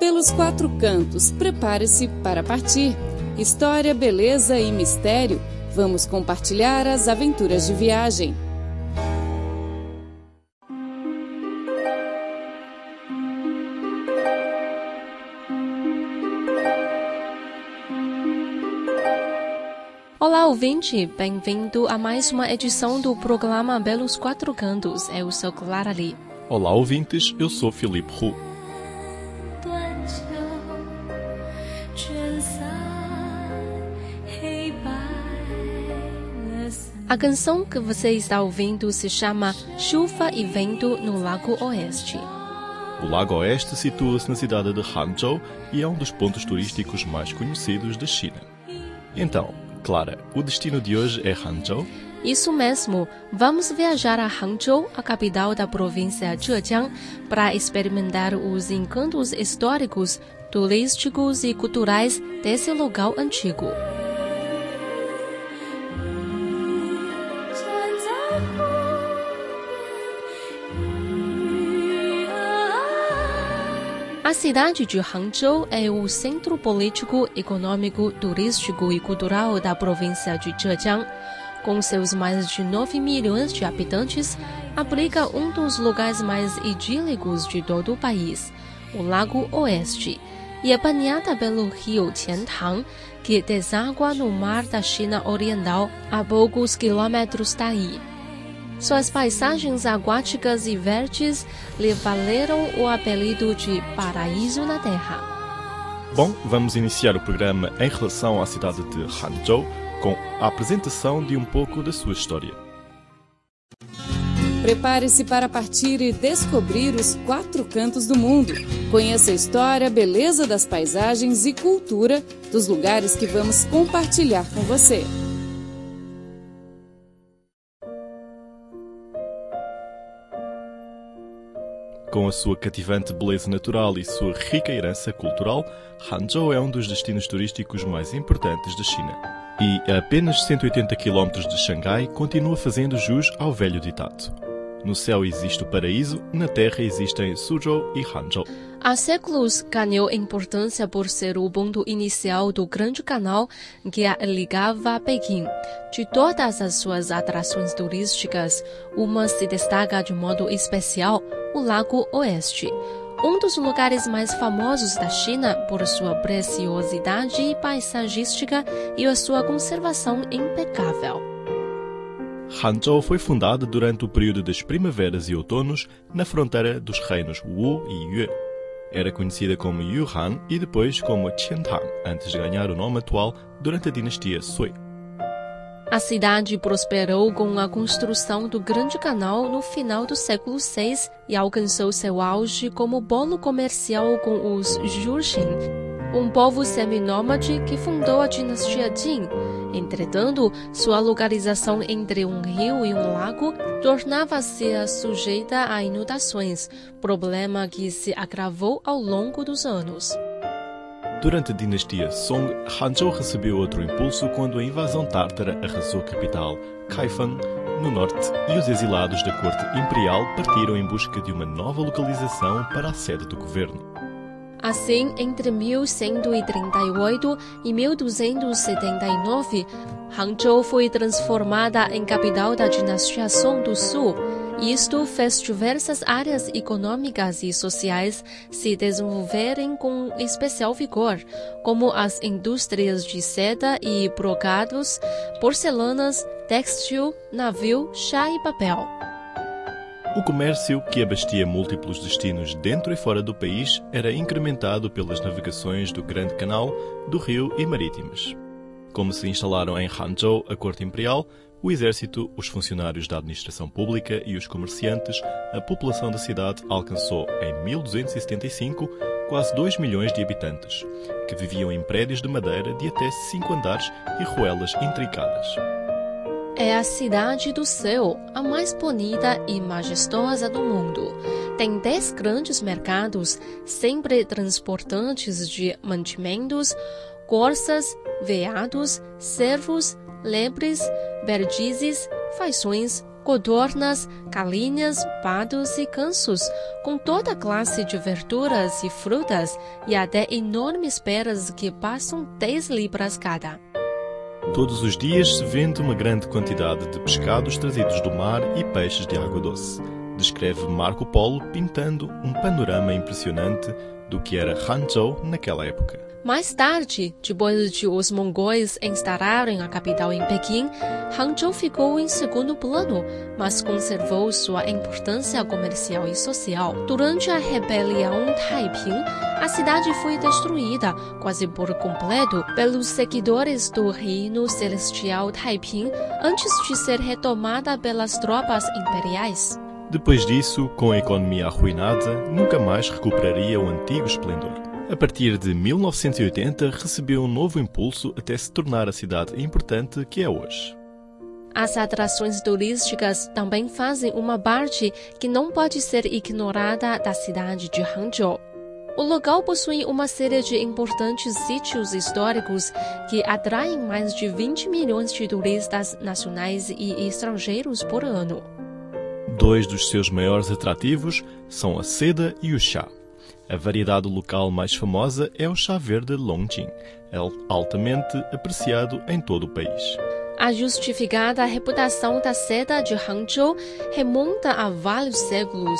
Pelos quatro cantos, prepare-se para partir. História, beleza e mistério. Vamos compartilhar as aventuras de viagem. Olá, ouvinte! Bem-vindo a mais uma edição do programa Belos Quatro Cantos. Eu sou Clara Lee. Olá, ouvintes! Eu sou Filipe Hu. A canção que você está ouvindo se chama Chuva e Vento no Lago Oeste. O Lago Oeste situa-se na cidade de Hangzhou e é um dos pontos turísticos mais conhecidos da China. Então, Clara, o destino de hoje é Hangzhou? Isso mesmo. Vamos viajar a Hangzhou, a capital da província Zhejiang, para experimentar os encantos históricos, turísticos e culturais desse lugar antigo. A cidade de Hangzhou é o centro político, econômico, turístico e cultural da província de Zhejiang. Com seus mais de 9 milhões de habitantes, abriga um dos lugares mais idílicos de todo o país, o Lago Oeste, e é banhada pelo rio Qiantang, que deságua no mar da China Oriental a poucos quilômetros daí. Suas paisagens aquáticas e verdes lhe valeram o apelido de Paraíso na Terra. Bom, vamos iniciar o programa em relação à cidade de Hangzhou com a apresentação de um pouco da sua história. Prepare-se para partir e descobrir os quatro cantos do mundo. Conheça a história, a beleza das paisagens e cultura dos lugares que vamos compartilhar com você. Com a sua cativante beleza natural e sua rica herança cultural, Hangzhou é um dos destinos turísticos mais importantes da China. E, a apenas 180 km de Xangai, continua fazendo jus ao velho ditado. No céu existe o paraíso, na terra existem Suzhou e Hangzhou. Há séculos ganhou importância por ser o ponto inicial do grande canal que a ligava a Pequim. De todas as suas atrações turísticas, uma se destaca de modo especial, o Lago Oeste. Um dos lugares mais famosos da China por sua preciosidade paisagística e a sua conservação impecável. Hangzhou foi fundada durante o período das primaveras e outonos na fronteira dos reinos Wu e Yue. Era conhecida como Yuhan e depois como Qiantang, antes de ganhar o nome atual durante a dinastia Sui. A cidade prosperou com a construção do Grande Canal no final do século VI e alcançou seu auge como polo comercial com os Jurchen, um povo seminômade que fundou a dinastia Jin. Entretanto, sua localização entre um rio e um lago tornava-se sujeita a inundações, problema que se agravou ao longo dos anos. Durante a dinastia Song, Hangzhou recebeu outro impulso quando a invasão tártara arrasou a capital, Kaifeng, no norte, e os exilados da corte imperial partiram em busca de uma nova localização para a sede do governo. Assim, entre 1138 e 1279, Hangzhou foi transformada em capital da dinastia Song do Sul. Isto fez diversas áreas econômicas e sociais se desenvolverem com especial vigor, como as indústrias de seda e brocados, porcelanas, textil, navio, chá e papel. O comércio, que abastia múltiplos destinos dentro e fora do país, era incrementado pelas navegações do Grande Canal, do Rio e marítimas. Como se instalaram em Hangzhou a corte imperial, o exército, os funcionários da administração pública e os comerciantes, a população da cidade alcançou, em 1275, quase 2 milhões de habitantes, que viviam em prédios de madeira de até 5 andares e ruelas intricadas. É a cidade do céu, a mais bonita e majestosa do mundo. Tem dez grandes mercados, sempre transportantes de mantimentos, corças, veados, cervos, lebres, perdizes, faições, codornas, galinhas, patos e gansos, com toda classe de verduras e frutas e até enormes peras que passam 10 libras cada. Todos os dias se vende uma grande quantidade de pescados trazidos do mar e peixes de água doce. Descreve Marco Polo pintando um panorama impressionante do que era Hangzhou naquela época. Mais tarde, depois de os mongóis instalarem a capital em Pequim, Hangzhou ficou em segundo plano, mas conservou sua importância comercial e social. Durante a rebelião Taiping, a cidade foi destruída quase por completo pelos seguidores do reino celestial Taiping antes de ser retomada pelas tropas imperiais. Depois disso, com a economia arruinada, nunca mais recuperaria o antigo esplendor. A partir de 1980, recebeu um novo impulso até se tornar a cidade importante que é hoje. As atrações turísticas também fazem uma parte que não pode ser ignorada da cidade de Hangzhou. O local possui uma série de importantes sítios históricos que atraem mais de 20 milhões de turistas nacionais e estrangeiros por ano. Dois dos seus maiores atrativos são a seda e o chá. A variedade local mais famosa é o chá verde Longjing, altamente apreciado em todo o país. A justificada reputação da seda de Hangzhou remonta a vários séculos.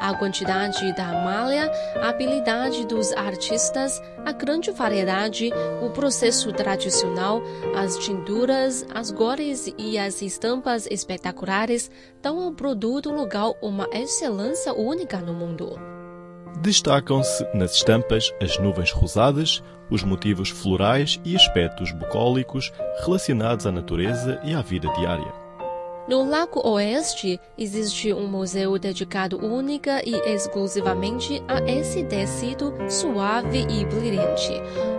A quantidade da malha, a habilidade dos artistas, a grande variedade, o processo tradicional, as tinturas, as cores e as estampas espetaculares dão ao produto local uma excelência única no mundo. Destacam-se nas estampas as nuvens rosadas, os motivos florais e aspectos bucólicos relacionados à natureza e à vida diária. No Lago Oeste existe um museu dedicado única e exclusivamente a esse tecido suave e brilhante,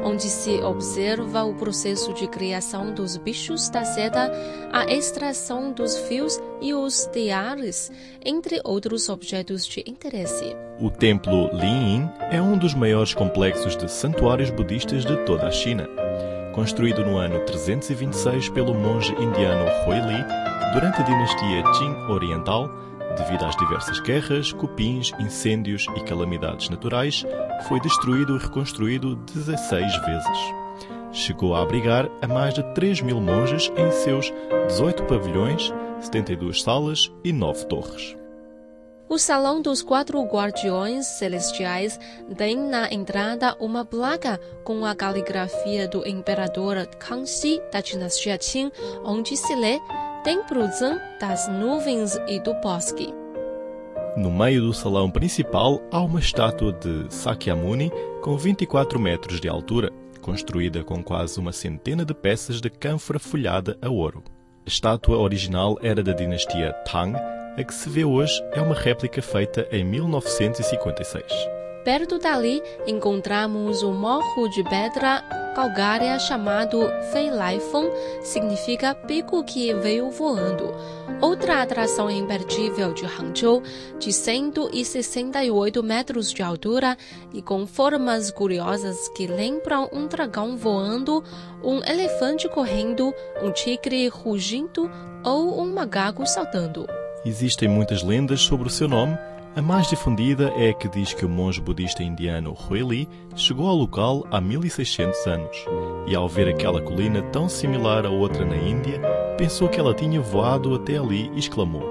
onde se observa o processo de criação dos bichos da seda, a extração dos fios e os teares, entre outros objetos de interesse. O templo Linyin é um dos maiores complexos de santuários budistas de toda a China. Construído no ano 326 pelo monge indiano Huili, Durante a dinastia Qing Oriental, devido às diversas guerras, cupins, incêndios e calamidades naturais, foi destruído e reconstruído 16 vezes. Chegou a abrigar a mais de 3 mil monges em seus 18 pavilhões, 72 salas e 9 torres. O Salão dos Quatro Guardiões Celestiais tem na entrada uma placa com a caligrafia do imperador Kangxi da dinastia Qing, onde se lê Templo Zhen das nuvens e do bosque. No meio do salão principal há uma estátua de Sakyamuni com 24 metros de altura, construída com quase uma centena de peças de cânfora folhada a ouro. A estátua original era da dinastia Tang, a que se vê hoje é uma réplica feita em 1956. Perto dali encontramos o morro de pedra calcária chamado Fei Lai Feng, significa pico que veio voando. Outra atração imperdível de Hangzhou, de 168 metros de altura e com formas curiosas que lembram um dragão voando, um elefante correndo, um tigre rugindo ou um macaco saltando. Existem muitas lendas sobre o seu nome a mais difundida é a que diz que o monge budista indiano Huili chegou ao local há 1600 anos e, ao ver aquela colina tão similar a outra na Índia, pensou que ela tinha voado até ali e exclamou: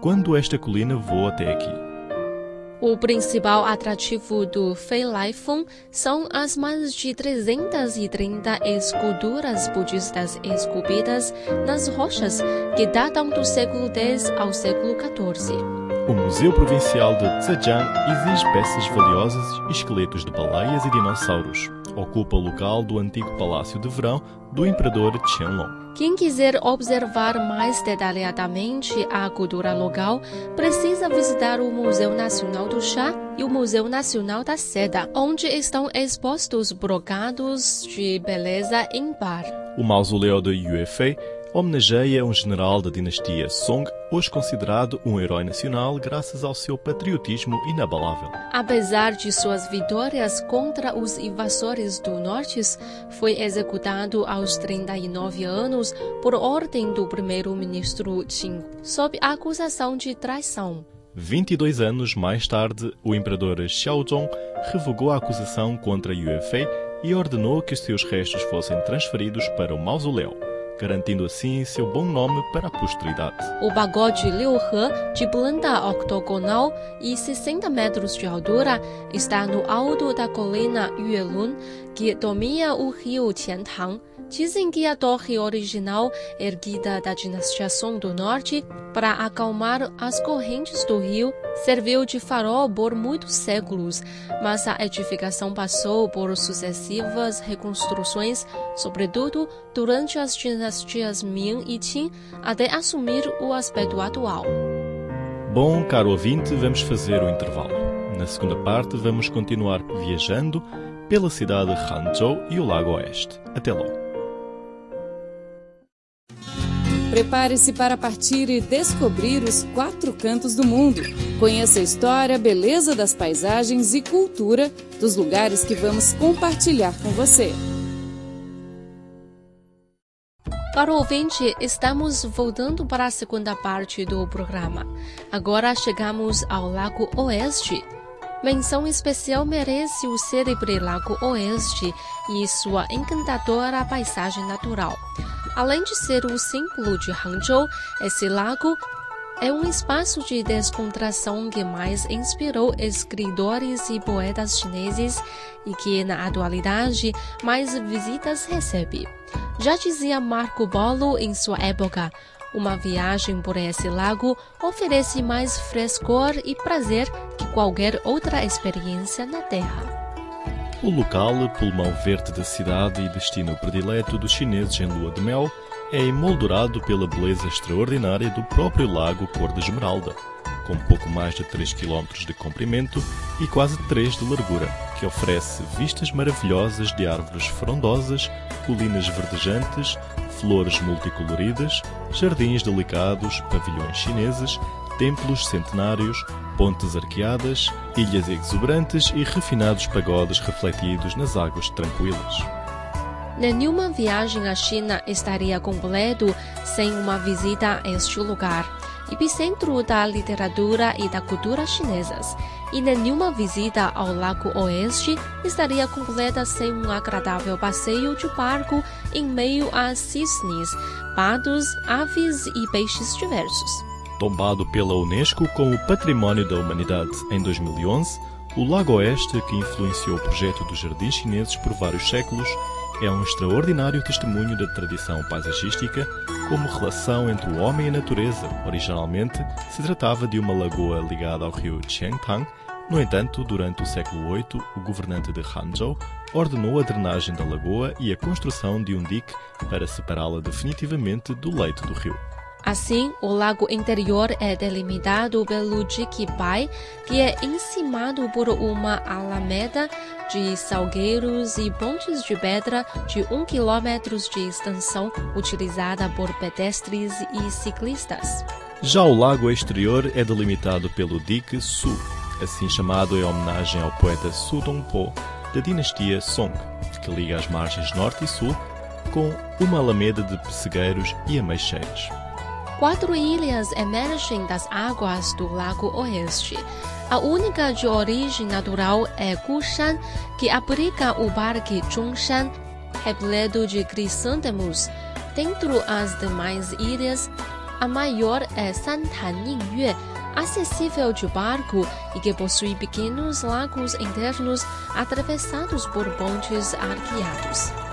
Quando esta colina voa até aqui? O principal atrativo do Fei Lai Feng são as mais de 330 esculturas budistas esculpidas nas rochas que datam do século X ao século XIV. O Museu Provincial de Zhejiang exige peças valiosas esqueletos de baleias e dinossauros. Ocupa o local do antigo Palácio de Verão do Imperador Qianlong. Quem quiser observar mais detalhadamente a cultura local, precisa visitar o Museu Nacional do Chá e o Museu Nacional da Seda, onde estão expostos brocados de beleza ímpar. O mausoléu de Yuefei homenageia um general da dinastia Song, hoje considerado um herói nacional graças ao seu patriotismo inabalável. Apesar de suas vitórias contra os invasores do norte, foi executado aos 39 anos por ordem do primeiro-ministro Qin, sob acusação de traição. 22 anos mais tarde, o imperador Xiaozong revogou a acusação contra Yue Fei e ordenou que seus restos fossem transferidos para o mausoléu garantindo assim seu bom nome para a posteridade. O pagode Liuhe, de planta octogonal e 60 metros de altura, está no alto da colina Yuelun, que domina o rio Qiantang. Dizem que a torre original, erguida da dinastia Song do Norte, para acalmar as correntes do rio, serviu de farol por muitos séculos, mas a edificação passou por sucessivas reconstruções, sobretudo durante as dinastias Ming e Qin, até assumir o aspecto atual. Bom, caro ouvinte, vamos fazer o intervalo. Na segunda parte, vamos continuar viajando pela cidade de Hangzhou e o Lago Oeste. Até logo. Prepare-se para partir e descobrir os quatro cantos do mundo. Conheça a história, a beleza das paisagens e cultura dos lugares que vamos compartilhar com você. Para o ouvinte, estamos voltando para a segunda parte do programa. Agora chegamos ao Lago Oeste. Menção especial merece o célebre Lago Oeste e sua encantadora paisagem natural. Além de ser o símbolo de Hangzhou, esse lago é um espaço de descontração que mais inspirou escritores e poetas chineses e que, na atualidade, mais visitas recebe. Já dizia Marco Polo em sua época, uma viagem por esse lago oferece mais frescor e prazer que qualquer outra experiência na Terra. O local, pulmão verde da cidade e destino predileto dos chineses em lua de mel, é emoldurado pela beleza extraordinária do próprio lago cor de esmeralda, com pouco mais de 3 km de comprimento e quase 3 de largura, que oferece vistas maravilhosas de árvores frondosas, colinas verdejantes, flores multicoloridas, jardins delicados, pavilhões chineses, templos centenários, pontes arqueadas, ilhas exuberantes e refinados pagodes refletidos nas águas tranquilas. Nenhuma viagem à China estaria completo sem uma visita a este lugar, epicentro da literatura e da cultura chinesas. E nenhuma visita ao Lago Oeste estaria completa sem um agradável passeio de barco em meio a cisnes, patos, aves e peixes diversos. Tombado pela Unesco como Património da Humanidade em 2011, o Lago Oeste, que influenciou o projeto dos jardins chineses por vários séculos, é um extraordinário testemunho da tradição paisagística como relação entre o homem e a natureza. Originalmente, se tratava de uma lagoa ligada ao rio Qiantang. No entanto, durante o século VIII, o governante de Hangzhou ordenou a drenagem da lagoa e a construção de um dique para separá-la definitivamente do leito do rio. Assim, o lago interior é delimitado pelo Jiquibai, que é encimado por uma alameda de salgueiros e pontes de pedra de um quilômetro de extensão, utilizada por pedestres e ciclistas. Já o lago exterior é delimitado pelo dique Su, assim chamado em homenagem ao poeta Su Dongpo, da dinastia Song, que liga as margens norte e sul com uma alameda de pessegueiros e ameixeiras. Quatro ilhas emergem das águas do Lago Oeste. A única de origem natural é Gushan, que abriga o Parque Zhongshan, repleto de crisântemos. Dentro as demais ilhas, a maior é Santan Ningyue, acessível de barco e que possui pequenos lagos internos atravessados por pontes arqueados.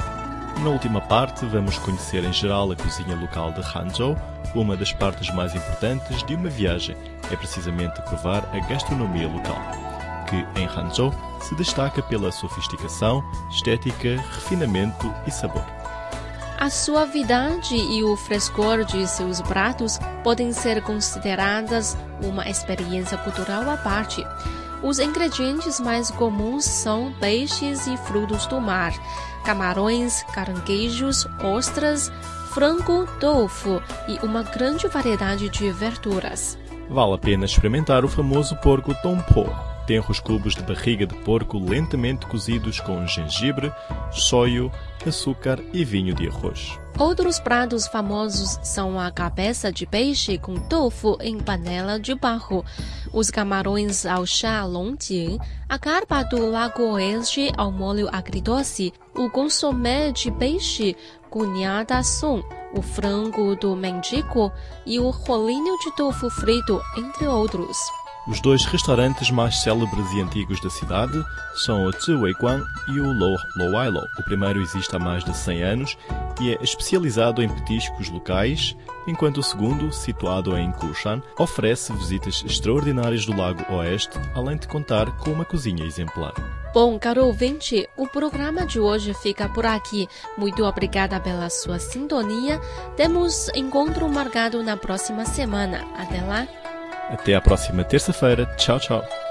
Na última parte, vamos conhecer em geral a cozinha local de Hangzhou. Uma das partes mais importantes de uma viagem é precisamente provar a gastronomia local, que em Hangzhou se destaca pela sofisticação, estética, refinamento e sabor. A suavidade e o frescor de seus pratos podem ser consideradas uma experiência cultural à parte. Os ingredientes mais comuns são peixes e frutos do mar, camarões, caranguejos, ostras, frango, tofu e uma grande variedade de verduras. Vale a pena experimentar o famoso porco tompo. Tenros cubos de barriga de porco lentamente cozidos com gengibre, shoyu, açúcar e vinho de arroz. Outros pratos famosos são a cabeça de peixe com tofu em panela de barro, os camarões ao chá longjing, a carpa do Lago Oeste ao molho agridoce, o consomé de peixe cunhada som, o frango do mendigo e o rolinho de tofu frito, entre outros. Os dois restaurantes mais célebres e antigos da cidade são o Zhiweiguan e o Lo Loailo. O primeiro existe há mais de 100 anos e é especializado em petiscos locais, enquanto o segundo, situado em Kushan, oferece visitas extraordinárias do Lago Oeste, além de contar com uma cozinha exemplar. Bom, caro ouvinte, o programa de hoje fica por aqui. Muito obrigada pela sua sintonia. Temos encontro marcado na próxima semana. Até lá! Até à próxima terça-feira. Tchau, tchau.